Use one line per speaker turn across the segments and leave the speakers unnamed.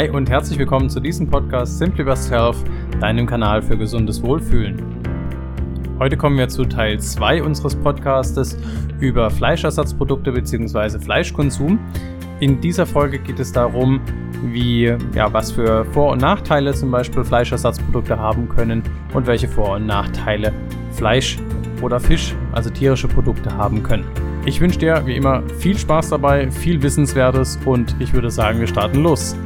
Hi und herzlich willkommen zu diesem Podcast Simply Best Health, deinem Kanal für gesundes Wohlfühlen. Heute kommen wir zu Teil 2 unseres Podcastes über Fleischersatzprodukte bzw. Fleischkonsum. In dieser Folge geht es darum, wie, ja, was für Vor- und Nachteile zum Beispiel Fleischersatzprodukte haben können und welche Vor- und Nachteile Fleisch oder Fisch, also tierische Produkte haben können. Ich wünsche dir wie immer viel Spaß dabei, viel Wissenswertes und ich würde sagen, wir starten los.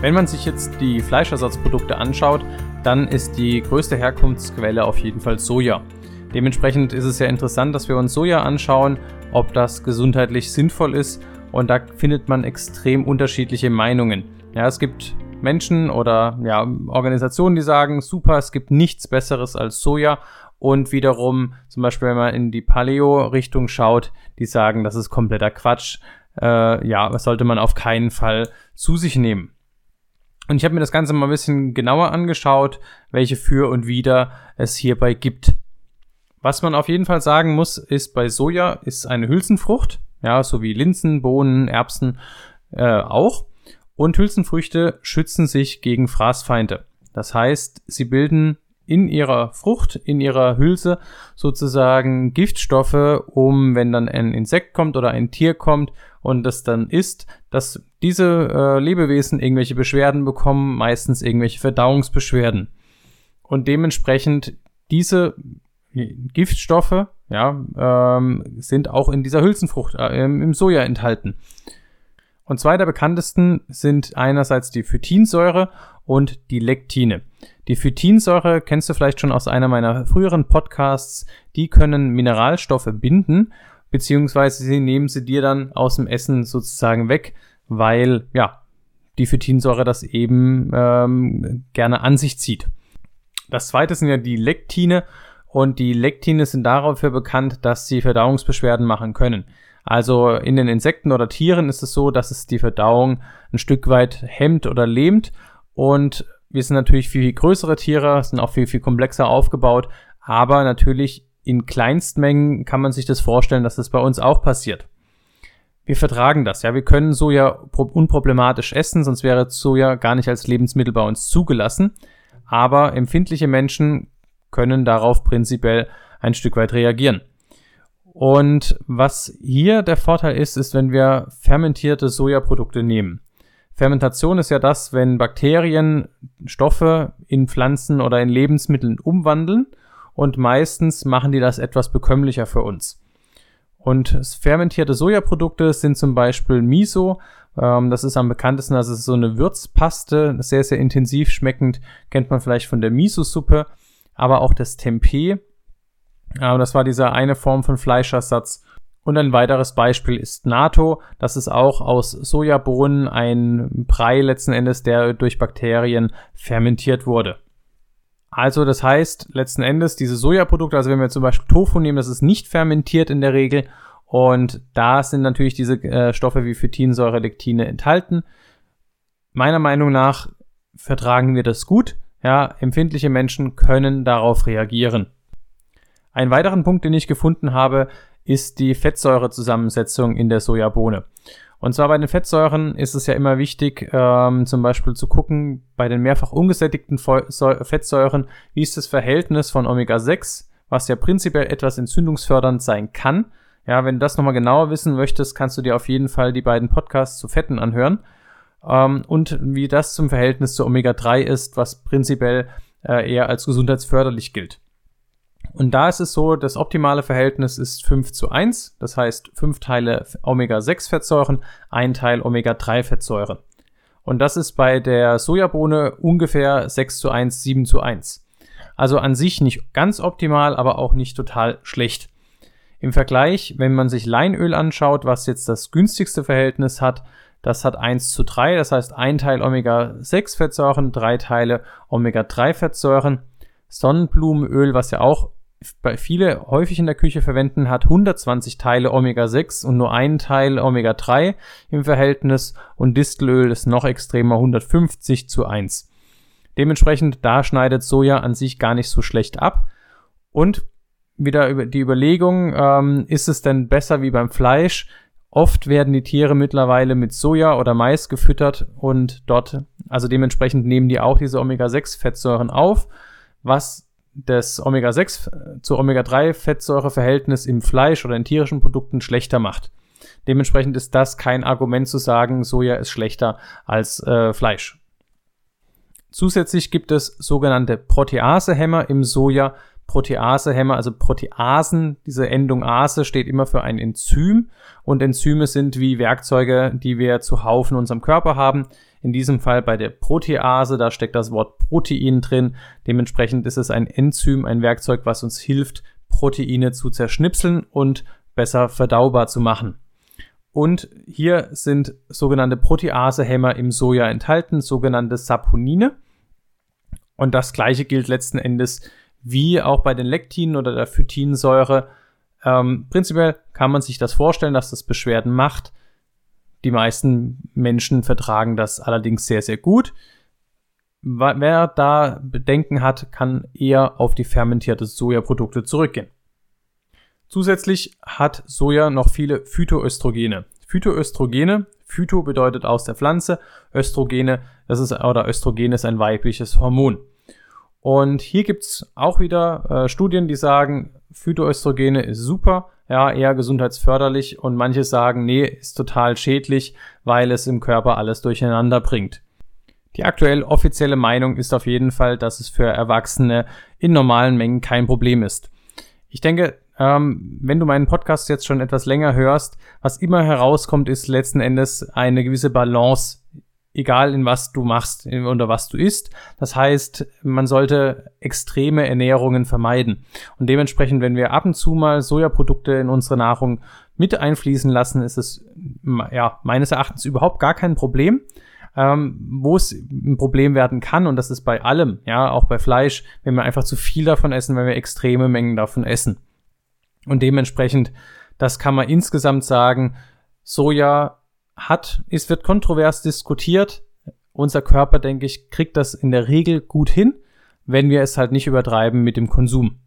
Wenn man sich jetzt die Fleischersatzprodukte anschaut, dann ist die größte Herkunftsquelle auf jeden Fall Soja. Dementsprechend ist es sehr interessant, dass wir uns Soja anschauen, ob das gesundheitlich sinnvoll ist und da findet man extrem unterschiedliche Meinungen. Ja, es gibt Menschen oder ja, Organisationen, die sagen, super, es gibt nichts Besseres als Soja und wiederum, zum Beispiel, wenn man in die Paleo-Richtung schaut, die sagen, das ist kompletter Quatsch. Äh, ja, das sollte man auf keinen Fall zu sich nehmen. Und ich habe mir das Ganze mal ein bisschen genauer angeschaut, welche für und wider es hierbei gibt. Was man auf jeden Fall sagen muss, ist bei Soja ist eine Hülsenfrucht, ja, so wie Linsen, Bohnen, Erbsen äh, auch. Und Hülsenfrüchte schützen sich gegen Fraßfeinde. Das heißt, sie bilden in ihrer Frucht, in ihrer Hülse sozusagen Giftstoffe, um, wenn dann ein Insekt kommt oder ein Tier kommt und das dann isst, dass diese äh, Lebewesen irgendwelche Beschwerden bekommen, meistens irgendwelche Verdauungsbeschwerden. Und dementsprechend diese Giftstoffe ja, ähm, sind auch in dieser Hülsenfrucht, äh, im Soja enthalten. Und zwei der bekanntesten sind einerseits die Phytinsäure und die Lektine. Die Phytinsäure kennst du vielleicht schon aus einer meiner früheren Podcasts. Die können Mineralstoffe binden, beziehungsweise sie nehmen sie dir dann aus dem Essen sozusagen weg, weil ja die Phytinsäure das eben ähm, gerne an sich zieht. Das zweite sind ja die Lektine und die Lektine sind dafür bekannt, dass sie Verdauungsbeschwerden machen können. Also in den Insekten oder Tieren ist es so, dass es die Verdauung ein Stück weit hemmt oder lähmt und wir sind natürlich viel, viel größere Tiere, sind auch viel, viel komplexer aufgebaut, aber natürlich in Kleinstmengen kann man sich das vorstellen, dass das bei uns auch passiert. Wir vertragen das, ja. Wir können Soja unproblematisch essen, sonst wäre Soja gar nicht als Lebensmittel bei uns zugelassen. Aber empfindliche Menschen können darauf prinzipiell ein Stück weit reagieren. Und was hier der Vorteil ist, ist, wenn wir fermentierte Sojaprodukte nehmen. Fermentation ist ja das, wenn Bakterien Stoffe in Pflanzen oder in Lebensmitteln umwandeln und meistens machen die das etwas bekömmlicher für uns. Und fermentierte Sojaprodukte sind zum Beispiel Miso. Ähm, das ist am bekanntesten, ist so eine Würzpaste, sehr, sehr intensiv schmeckend, kennt man vielleicht von der Miso-Suppe, aber auch das Tempeh. Äh, das war diese eine Form von Fleischersatz. Und ein weiteres Beispiel ist Natto. Das ist auch aus Sojabohnen ein Brei letzten Endes, der durch Bakterien fermentiert wurde. Also das heißt letzten Endes diese Sojaprodukte, also wenn wir zum Beispiel Tofu nehmen, das ist nicht fermentiert in der Regel und da sind natürlich diese äh, Stoffe wie Phytinsäure, Lektine enthalten. Meiner Meinung nach vertragen wir das gut. Ja, empfindliche Menschen können darauf reagieren. Ein weiteren Punkt, den ich gefunden habe, ist die Fettsäurezusammensetzung in der Sojabohne. Und zwar bei den Fettsäuren ist es ja immer wichtig, ähm, zum Beispiel zu gucken, bei den mehrfach ungesättigten Fettsäuren, wie ist das Verhältnis von Omega-6, was ja prinzipiell etwas entzündungsfördernd sein kann. Ja, wenn du das nochmal genauer wissen möchtest, kannst du dir auf jeden Fall die beiden Podcasts zu Fetten anhören. Ähm, und wie das zum Verhältnis zu Omega-3 ist, was prinzipiell äh, eher als gesundheitsförderlich gilt. Und da ist es so, das optimale Verhältnis ist 5 zu 1, das heißt 5 Teile Omega-6-Fettsäuren, ein Teil Omega-3-Fettsäuren. Und das ist bei der Sojabohne ungefähr 6 zu 1, 7 zu 1. Also an sich nicht ganz optimal, aber auch nicht total schlecht. Im Vergleich, wenn man sich Leinöl anschaut, was jetzt das günstigste Verhältnis hat, das hat 1 zu 3, das heißt ein Teil Omega-6-Fettsäuren, drei Teile Omega-3-Fettsäuren. Sonnenblumenöl, was ja auch bei viele häufig in der Küche verwenden, hat 120 Teile Omega-6 und nur einen Teil Omega-3 im Verhältnis und Distelöl ist noch extremer 150 zu 1. Dementsprechend, da schneidet Soja an sich gar nicht so schlecht ab. Und wieder über die Überlegung, ähm, ist es denn besser wie beim Fleisch? Oft werden die Tiere mittlerweile mit Soja oder Mais gefüttert und dort, also dementsprechend nehmen die auch diese Omega-6-Fettsäuren auf, was das Omega-6 zu Omega-3-Fettsäureverhältnis im Fleisch oder in tierischen Produkten schlechter macht. Dementsprechend ist das kein Argument zu sagen, Soja ist schlechter als äh, Fleisch. Zusätzlich gibt es sogenannte Proteasehämmer im Soja. Proteasehämmer, also Proteasen, diese Endung Ase steht immer für ein Enzym und Enzyme sind wie Werkzeuge, die wir zuhauf in unserem Körper haben. In diesem Fall bei der Protease, da steckt das Wort Protein drin. Dementsprechend ist es ein Enzym, ein Werkzeug, was uns hilft, Proteine zu zerschnipseln und besser verdaubar zu machen. Und hier sind sogenannte Proteasehämmer im Soja enthalten, sogenannte Saponine. Und das gleiche gilt letzten Endes wie auch bei den Lektinen oder der Phytinsäure. Ähm, prinzipiell kann man sich das vorstellen, dass das Beschwerden macht. Die meisten Menschen vertragen das allerdings sehr, sehr gut. Wer da Bedenken hat, kann eher auf die fermentierte Sojaprodukte zurückgehen. Zusätzlich hat Soja noch viele Phytoöstrogene. Phytoöstrogene, Phyto bedeutet aus der Pflanze, Östrogene, das ist, oder Östrogen ist ein weibliches Hormon. Und hier gibt's auch wieder äh, Studien, die sagen, Phytoöstrogene ist super, ja, eher gesundheitsförderlich und manche sagen, nee, ist total schädlich, weil es im Körper alles durcheinander bringt. Die aktuell offizielle Meinung ist auf jeden Fall, dass es für Erwachsene in normalen Mengen kein Problem ist. Ich denke, ähm, wenn du meinen Podcast jetzt schon etwas länger hörst, was immer herauskommt, ist letzten Endes eine gewisse Balance egal in was du machst oder was du isst. Das heißt, man sollte extreme Ernährungen vermeiden. Und dementsprechend, wenn wir ab und zu mal Sojaprodukte in unsere Nahrung mit einfließen lassen, ist es ja meines Erachtens überhaupt gar kein Problem. Ähm, wo es ein Problem werden kann, und das ist bei allem, ja, auch bei Fleisch, wenn wir einfach zu viel davon essen, wenn wir extreme Mengen davon essen. Und dementsprechend, das kann man insgesamt sagen, Soja hat, es wird kontrovers diskutiert. Unser Körper, denke ich, kriegt das in der Regel gut hin, wenn wir es halt nicht übertreiben mit dem Konsum.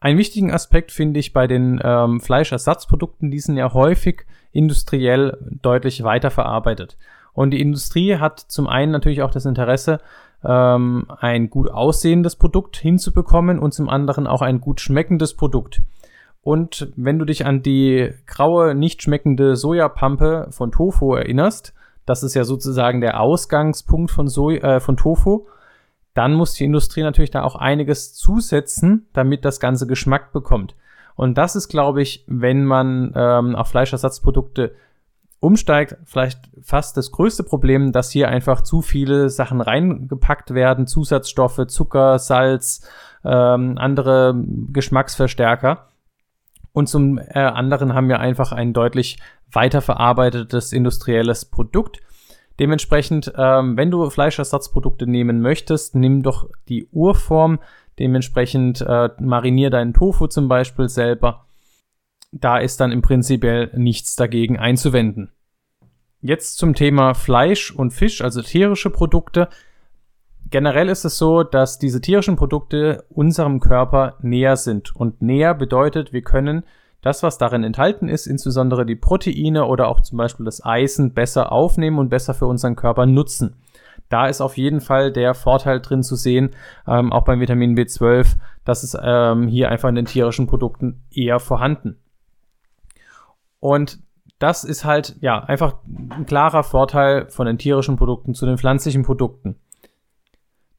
Einen wichtigen Aspekt finde ich bei den ähm, Fleischersatzprodukten, die sind ja häufig industriell deutlich weiterverarbeitet. Und die Industrie hat zum einen natürlich auch das Interesse, ähm, ein gut aussehendes Produkt hinzubekommen und zum anderen auch ein gut schmeckendes Produkt. Und wenn du dich an die graue, nicht schmeckende Sojapampe von Tofu erinnerst, das ist ja sozusagen der Ausgangspunkt von, Soj äh, von Tofu, dann muss die Industrie natürlich da auch einiges zusetzen, damit das Ganze Geschmack bekommt. Und das ist, glaube ich, wenn man ähm, auf Fleischersatzprodukte umsteigt, vielleicht fast das größte Problem, dass hier einfach zu viele Sachen reingepackt werden, Zusatzstoffe, Zucker, Salz, ähm, andere Geschmacksverstärker und zum äh, anderen haben wir einfach ein deutlich weiterverarbeitetes industrielles Produkt. Dementsprechend, ähm, wenn du Fleischersatzprodukte nehmen möchtest, nimm doch die Urform. Dementsprechend äh, marinier deinen Tofu zum Beispiel selber. Da ist dann im Prinzip nichts dagegen einzuwenden. Jetzt zum Thema Fleisch und Fisch, also tierische Produkte. Generell ist es so, dass diese tierischen Produkte unserem Körper näher sind. Und näher bedeutet, wir können das, was darin enthalten ist, insbesondere die Proteine oder auch zum Beispiel das Eisen, besser aufnehmen und besser für unseren Körper nutzen. Da ist auf jeden Fall der Vorteil drin zu sehen, ähm, auch beim Vitamin B12, dass es ähm, hier einfach in den tierischen Produkten eher vorhanden. Und das ist halt, ja, einfach ein klarer Vorteil von den tierischen Produkten zu den pflanzlichen Produkten.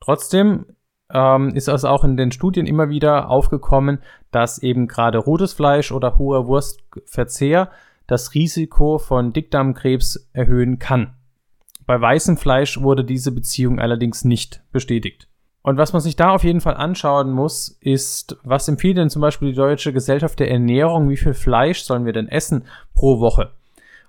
Trotzdem ähm, ist es auch in den Studien immer wieder aufgekommen, dass eben gerade rotes Fleisch oder hoher Wurstverzehr das Risiko von Dickdarmkrebs erhöhen kann. Bei weißem Fleisch wurde diese Beziehung allerdings nicht bestätigt. Und was man sich da auf jeden Fall anschauen muss, ist, was empfiehlt denn zum Beispiel die Deutsche Gesellschaft der Ernährung, wie viel Fleisch sollen wir denn essen pro Woche?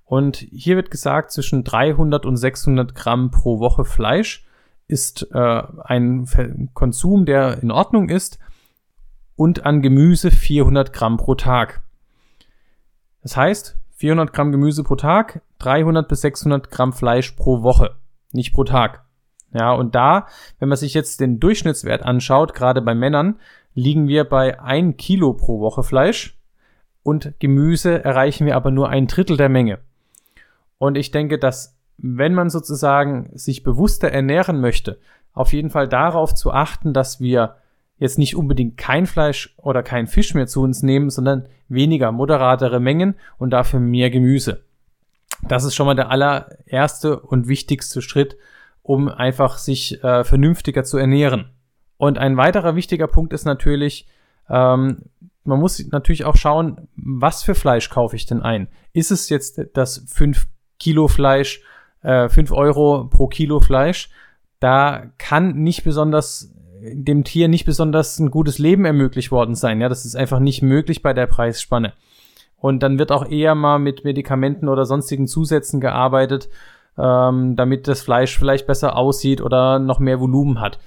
Und hier wird gesagt, zwischen 300 und 600 Gramm pro Woche Fleisch ist äh, ein Konsum, der in Ordnung ist und an Gemüse 400 Gramm pro Tag. Das heißt, 400 Gramm Gemüse pro Tag, 300 bis 600 Gramm Fleisch pro Woche, nicht pro Tag. Ja, und da, wenn man sich jetzt den Durchschnittswert anschaut, gerade bei Männern, liegen wir bei 1 Kilo pro Woche Fleisch und Gemüse erreichen wir aber nur ein Drittel der Menge. Und ich denke, dass wenn man sozusagen sich bewusster ernähren möchte, auf jeden Fall darauf zu achten, dass wir jetzt nicht unbedingt kein Fleisch oder kein Fisch mehr zu uns nehmen, sondern weniger, moderatere Mengen und dafür mehr Gemüse. Das ist schon mal der allererste und wichtigste Schritt, um einfach sich äh, vernünftiger zu ernähren. Und ein weiterer wichtiger Punkt ist natürlich, ähm, man muss natürlich auch schauen, was für Fleisch kaufe ich denn ein? Ist es jetzt das 5 Kilo Fleisch, äh, 5 Euro pro Kilo Fleisch? Da kann nicht besonders dem Tier nicht besonders ein gutes Leben ermöglicht worden sein. Ja, das ist einfach nicht möglich bei der Preisspanne. Und dann wird auch eher mal mit Medikamenten oder sonstigen Zusätzen gearbeitet, ähm, damit das Fleisch vielleicht besser aussieht oder noch mehr Volumen hat.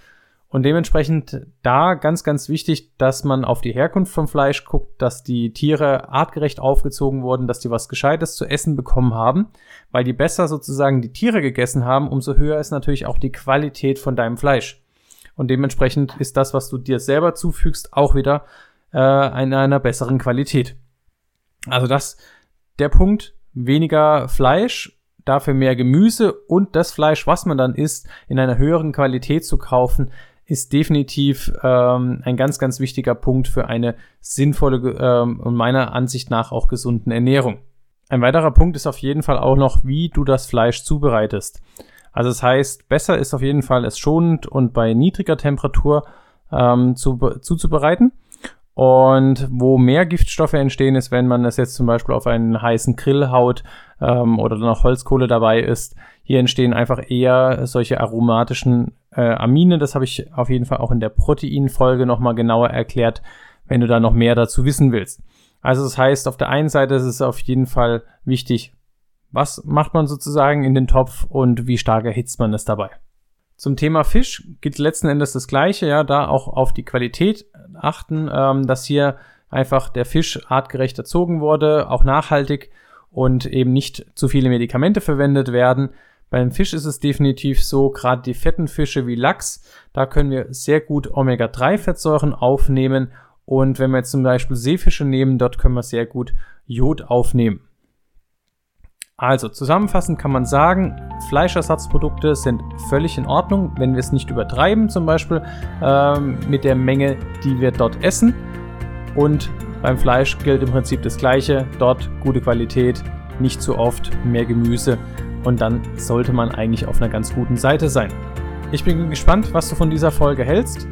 Und dementsprechend da ganz, ganz wichtig, dass man auf die Herkunft vom Fleisch guckt, dass die Tiere artgerecht aufgezogen wurden, dass die was Gescheites zu essen bekommen haben, weil je besser sozusagen die Tiere gegessen haben, umso höher ist natürlich auch die Qualität von deinem Fleisch. Und dementsprechend ist das, was du dir selber zufügst, auch wieder äh, in einer besseren Qualität. Also das der Punkt, weniger Fleisch dafür mehr Gemüse und das Fleisch, was man dann isst, in einer höheren Qualität zu kaufen, ist definitiv ähm, ein ganz, ganz wichtiger Punkt für eine sinnvolle ähm, und meiner Ansicht nach auch gesunden Ernährung. Ein weiterer Punkt ist auf jeden Fall auch noch, wie du das Fleisch zubereitest. Also das heißt, besser ist auf jeden Fall es schonend und bei niedriger Temperatur ähm, zu, zuzubereiten. Und wo mehr Giftstoffe entstehen, ist, wenn man das jetzt zum Beispiel auf einen heißen Grill haut ähm, oder noch Holzkohle dabei ist. Hier entstehen einfach eher solche aromatischen äh, Amine. Das habe ich auf jeden Fall auch in der Proteinfolge nochmal genauer erklärt, wenn du da noch mehr dazu wissen willst. Also das heißt, auf der einen Seite ist es auf jeden Fall wichtig, was macht man sozusagen in den Topf und wie stark erhitzt man es dabei. Zum Thema Fisch gilt letzten Endes das Gleiche, ja, da auch auf die Qualität achten, ähm, dass hier einfach der Fisch artgerecht erzogen wurde, auch nachhaltig und eben nicht zu viele Medikamente verwendet werden. Beim Fisch ist es definitiv so, gerade die fetten Fische wie Lachs, da können wir sehr gut Omega-3-Fettsäuren aufnehmen. Und wenn wir jetzt zum Beispiel Seefische nehmen, dort können wir sehr gut Jod aufnehmen. Also zusammenfassend kann man sagen, Fleischersatzprodukte sind völlig in Ordnung, wenn wir es nicht übertreiben, zum Beispiel ähm, mit der Menge, die wir dort essen. Und beim Fleisch gilt im Prinzip das Gleiche. Dort gute Qualität, nicht zu oft, mehr Gemüse und dann sollte man eigentlich auf einer ganz guten Seite sein. Ich bin gespannt, was du von dieser Folge hältst.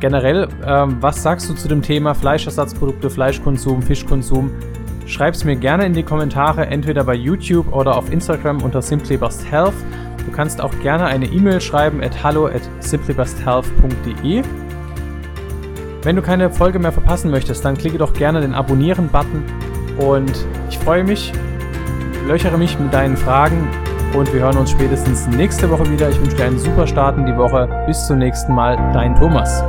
Generell, ähm, was sagst du zu dem Thema Fleischersatzprodukte, Fleischkonsum, Fischkonsum? Schreib es mir gerne in die Kommentare, entweder bei YouTube oder auf Instagram unter simplybusthealth. Du kannst auch gerne eine E-Mail schreiben at hallo at simplybusthealth.de. Wenn du keine Folge mehr verpassen möchtest, dann klicke doch gerne den Abonnieren-Button und ich freue mich, löchere mich mit deinen Fragen und wir hören uns spätestens nächste Woche wieder. Ich wünsche dir einen super Start in die Woche. Bis zum nächsten Mal, dein Thomas.